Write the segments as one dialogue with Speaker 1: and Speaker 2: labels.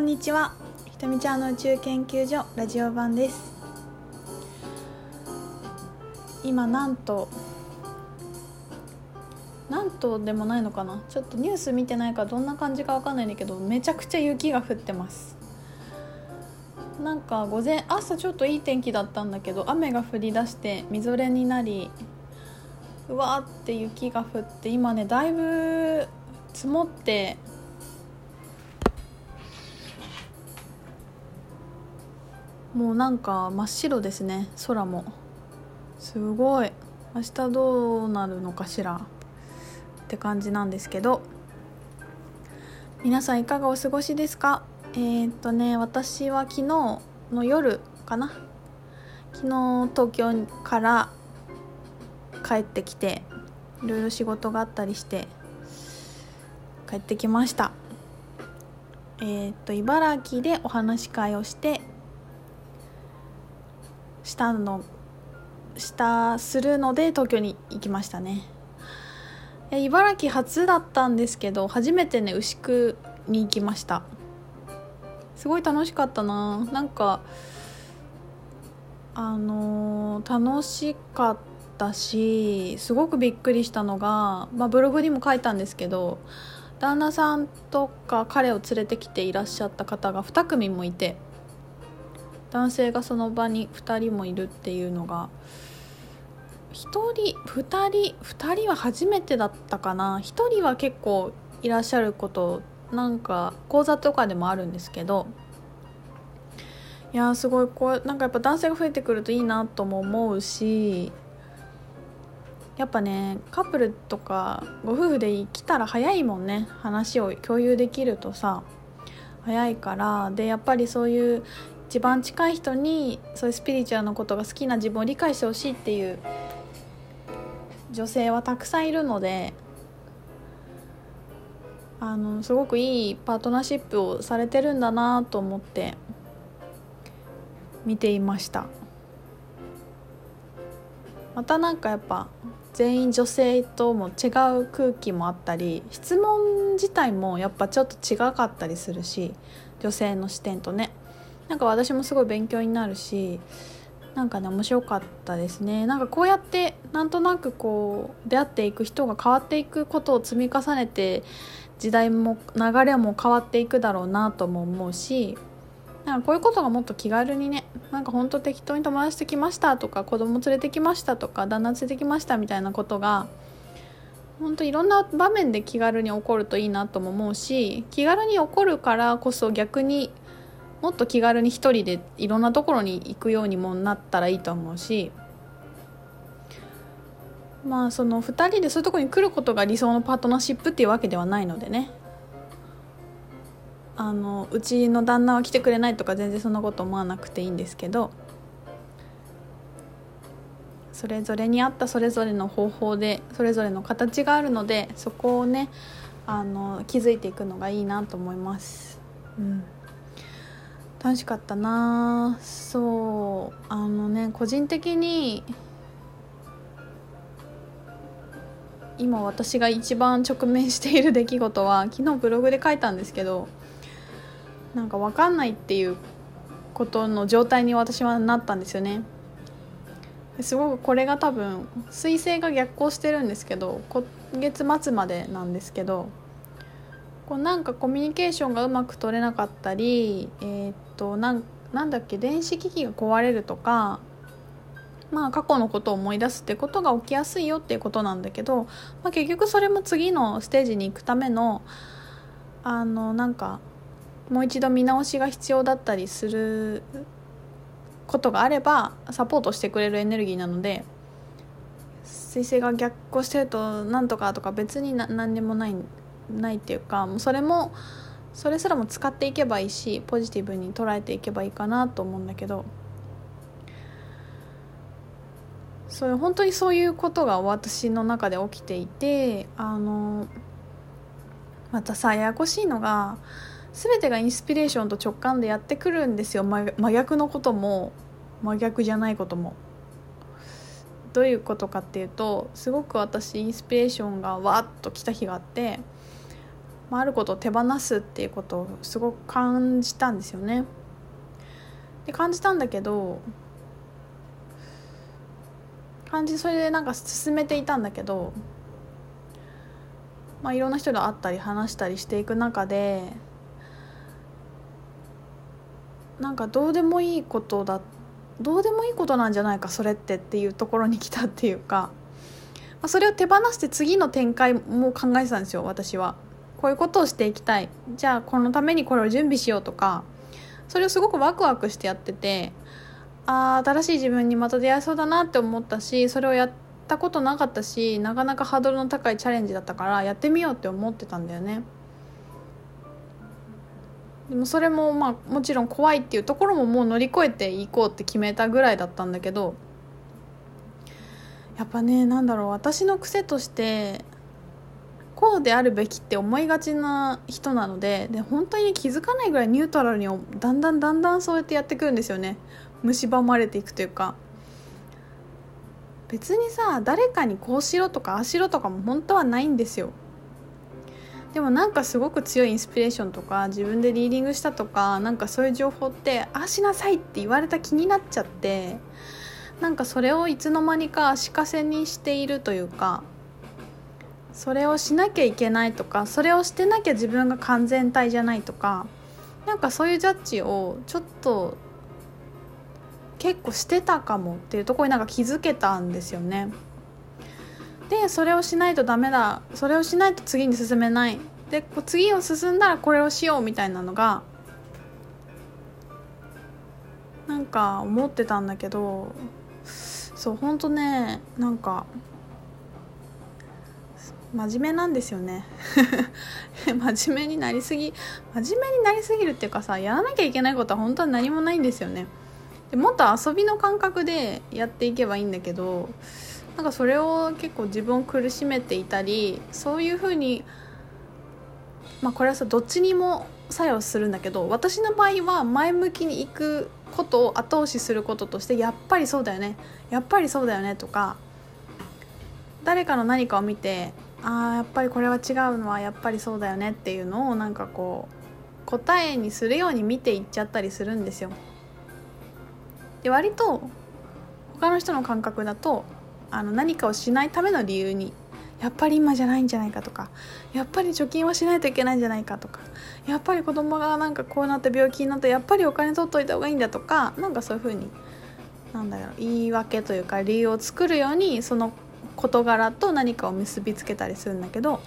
Speaker 1: こんにちは。ひとみちゃんの宇宙研究所ラジオ版です。今なんとなんとでもないのかな？ちょっとニュース見てないからどんな感じかわかんないんだけどめちゃくちゃ雪が降ってます。なんか午前朝ちょっといい天気だったんだけど雨が降り出してみぞれになりうわーって雪が降って今ねだいぶ積もってもうなんか真っ白ですね空も。すごい。明日どうなるのかしら。って感じなんですけど。皆さんいかがお過ごしですか？えー、っとね私は昨日の夜かな。昨日東京から帰ってきていろいろ仕事があったりして帰ってきました。えー、っと茨城でお話し会をしてしたのしたするので東京に行きましたね。茨城初だったんですけど初めてね牛久に行きました。すごい楽しかったな。なんかあのー、楽しかったしすごくびっくりしたのが、まあ、ブログにも書いたんですけど旦那さんとか彼を連れてきていらっしゃった方が2組もいて男性がその場に2人もいるっていうのが1人2人2人は初めてだったかな。1人は結構いらっしゃることなんか講座とかでもあるんですけどいやすごいこうなんかやっぱ男性が増えてくるといいなとも思うしやっぱねカップルとかご夫婦で来たら早いもんね。話を共有できるとさ早いからでやっぱりそういう一番近い人にそういうスピリチュアルのことが好きな自分を理解してほしいっていう女性はたくさんいるのであのすごくいいパートナーシップをされてるんだなと思って見ていました。またなんかやっぱ全員女性とも違う空気もあったり質問自体もやっぱちょっと違かったりするし女性の視点とね。なんか私もすごい勉強になるしなんかね面白かったですね。なんかこうやってなんとなくこう出会っていく人が変わっていくことを積み重ねて時代も流れも変わっていくだろうなとも思うしなんかこういうことがもっと気軽にねなんかほんと適当に友達と来ましたとか子供連れてきましたとか旦那連れてきましたみたいなことが本当いろんな場面で気軽に起こるといいなとも思うし気軽に起こるからこそ逆にもっと気軽に一人でいろんなところに行くようにもなったらいいと思うしまあその2人でそういうとこに来ることが理想のパートナーシップっていうわけではないのでねあのうちの旦那は来てくれないとか全然そんなこと思わなくていいんですけどそれぞれに合ったそれぞれの方法でそれぞれの形があるのでそこをねあの気づいていくのがいいなと思います。うん楽しかったな。そうあのね個人的に今私が一番直面している出来事は 昨日ブログで書いたんですけどなんか分かんないっていうことの状態に私はなったんですよね。すごくこれが多分彗星が逆行してるんですけど今月末までなんですけどこうなんかコミュニケーションがうまく取れなかったり、えー、っとなんだっけ電子機器が壊れるとかまあ過去のことを思い出すってことが起きやすいよっていうことなんだけど、まあ、結局それも次のステージに行くためのあのなんかもう一度見直しが必要だったりすることがあればサポートしてくれるエネルギーなので彗星が逆行してるとなんとかとか別に何でもないないっていうかもうそれもそれすらも使っていけばいいしポジティブに捉えていけばいいかなと思うんだけどそういう本当にそういうことが私の中で起きていてあのまたさややこしいのが全てがインスピレーションと直感でやってくるんですよ真逆のことも真逆じゃないことも。どういうことかっていうとすごく私インスピレーションがわっと来た日があってまあ、あることを手放すっていうことをすごく感じたんですよね。で感じたんだけど感じそれでなんか進めていたんだけど、まあ、いろんな人と会ったり話したりしていく中でなんかどうでもいいことだどうでもいいことなんじゃないかそれってっていうところに来たっていうか、まあ、それを手放して次の展開も考えてたんですよ私は。こういうことをしていきたい。じゃあこのためにこれを準備しようとか。それをすごくワクワクしてやってて。あ新しい自分にまた出会えそうだなって思ったしそれをやったことなかったしなかなかハードルの高いチャレンジだったからやってみようって思ってたんだよね。でもそれもまあもちろん怖いっていうところももう乗り越えていこうって決めたぐらいだったんだけどやっぱねなんだろう私の癖としてこうであるべきって思いがちな人なのでで本当に気づかないぐらいニュートラルにだんだんだんだんそうやってやってくるんですよね。蝕まれていくというか。別にさ誰かにこうしろとかああしろとかも本当はないんですよ。でもなんかすごく強いインスピレーションとか自分でリーディングしたとかなんかそういう情報ってああしなさいって言われた気になっちゃってなんかそれをいつの間にか足かせにしているというかそれをしなきゃいけないとかそれをしてなきゃ自分が完全体じゃないとかなんかそういうジャッジをちょっと結構してたかもっていうところになんか気づけたんですよね。でそれをしないとダメだそれをしないと次に進めないで次を進んだらこれをしようみたいなのがなんか思ってたんだけどそうほんとねなんか真面目なんですよね。真面目になりすぎ真面目になりすぎるっていうかさやらなきゃいけないことは本当は何もないんですよね。でもっと遊びの感覚でやっていけばいいんだけどなんかそれを結構自分を苦しめていたりそういうふうにまあこれはさどっちにも作用するんだけど私の場合は前向きに行くことを後押しすることとしてやっぱりそうだよねやっぱりそうだよねとか誰かの何かを見てあやっぱりこれは違うのはやっぱりそうだよねっていうのをなんかこう答えにするように見ていっちゃったりするんですよ。で割と他の人の感覚だとあの何かをしないための理由にやっぱり今じゃないんじゃないかとかやっぱり貯金はしないといけないんじゃないかとかやっぱり子供がなんかこうなって病気になってやっぱりお金取っといた方がいいんだとかなんかそういうふうになんだろう言い訳というか理由を作るようにその事柄と何かを結びつけたりするんだけど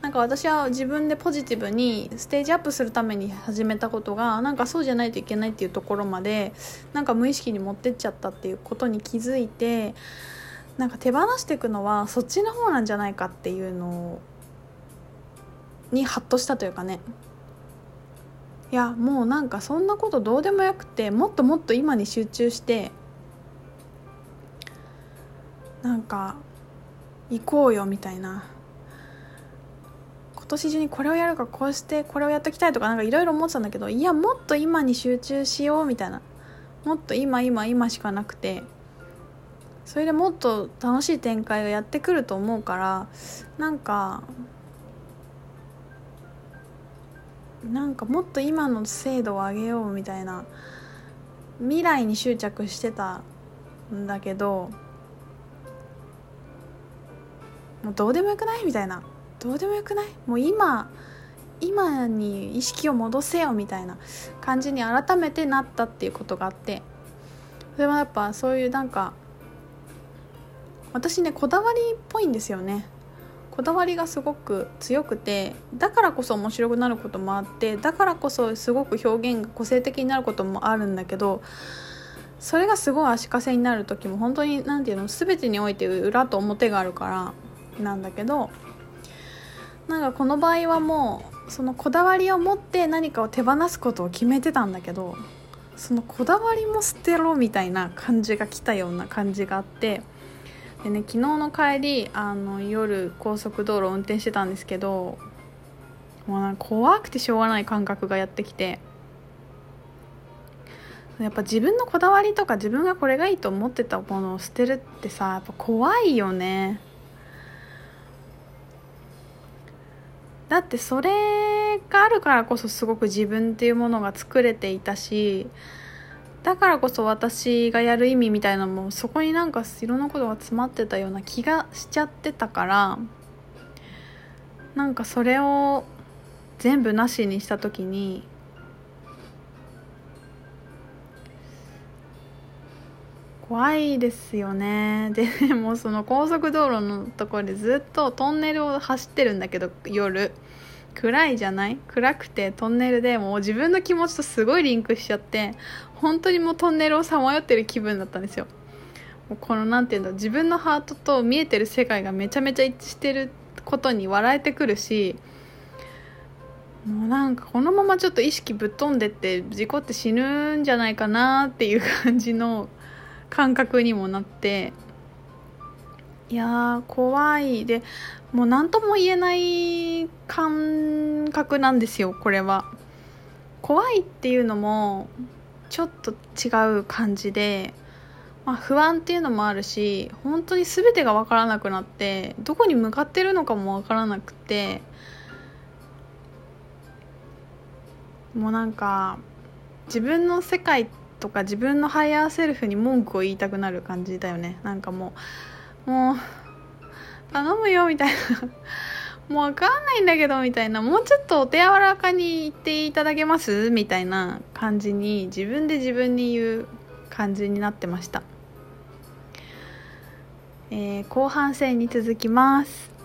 Speaker 1: なんか私は自分でポジティブにステージアップするために始めたことがなんかそうじゃないといけないっていうところまでなんか無意識に持ってっちゃったっていうことに気づいてなんか手放していくのはそっちの方なんじゃないかっていうのにハッとしたというかね。いやもうなんかそんなことどうでもよくてもっともっと今に集中してなんか行こうよみたいな。今年中にこれをやるかこうしてこれをやっておきたいとかなんかいろいろ思ってたんだけどいやもっと今に集中しようみたいな。もっと今今今しかなくて。それでもっと楽しい展開がやってくると思うからなんかなんかもっと今の精度を上げようみたいな。未来に執着してたんだけどもうどうでもよくない？みたいな。どうでもよくない？もう今今に意識を戻せよみたいな感じに改めてなったっていうことがあって。それはやっぱそういうなんか私ねこだわりっぽいんですよね。こだわりがすごく強くてだからこそ面白くなることもあってだからこそすごく表現が個性的になることもあるんだけどそれがすごい足かせになる時も本当に何て言うの全てにおいて裏と表があるからなんだけどなんかこの場合はもうそのこだわりを持って何かを手放すことを決めてたんだけどそのこだわりも捨てろみたいな感じが来たような感じがあってでね昨日の帰りあの夜高速道路を運転してたんですけどもうなんか怖くてしょうがない感覚がやってきてやっぱ自分のこだわりとか自分がこれがいいと思ってたものを捨てるってさやっぱ怖いよね。だってそれがあるからこそすごく自分っていうものが作れていたしだからこそ私がやる意味みたいなのもそこになんかいろんなことが詰まってたような気がしちゃってたからなんかそれを全部なしにした時に怖いですよね。でもその高速道路のところでずっとトンネルを走ってるんだけど夜。暗いじゃない？暗くてトンネルでもう自分の気持ちとすごいリンクしちゃって本当にもうトンネルをさまよってる気分だったんですよ。この何て言うんだ自分のハートと見えてる世界がめちゃめちゃ一致してることに笑えてくるしもうなんかこのままちょっと意識ぶっ飛んでって事故って死ぬんじゃないかなっていう感じの感覚にもなって。いや怖い。でもう何とも言えない感覚なんですよこれは。怖いっていうのもちょっと違う感じで、まあ、不安っていうのもあるし本当に全てが分からなくなってどこに向かってるのかも分からなくてもうなんか自分の世界とか自分のハイヤーセルフに文句を言いたくなる感じだよね。なんかもうもう頼むよみたいな。もう分かんないんだけどみたいな。もうちょっとお手柔らかに言っていただけます？みたいな感じに自分で自分に言う感じになってました、えー、後半戦に続きます。